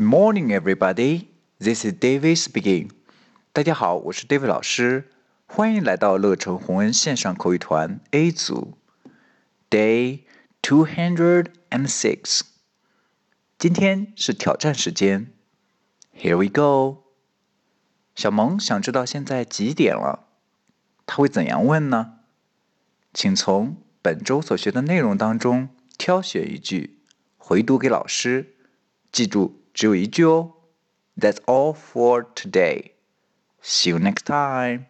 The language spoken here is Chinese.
Good morning, everybody. This is David speaking. 大家好，我是 David 老师，欢迎来到乐成红恩线上口语团 A 组。Day two hundred and six. 今天是挑战时间。Here we go. 小萌想知道现在几点了，他会怎样问呢？请从本周所学的内容当中挑选一句，回读给老师。记住，只有一句哦。That's all for today. See you next time.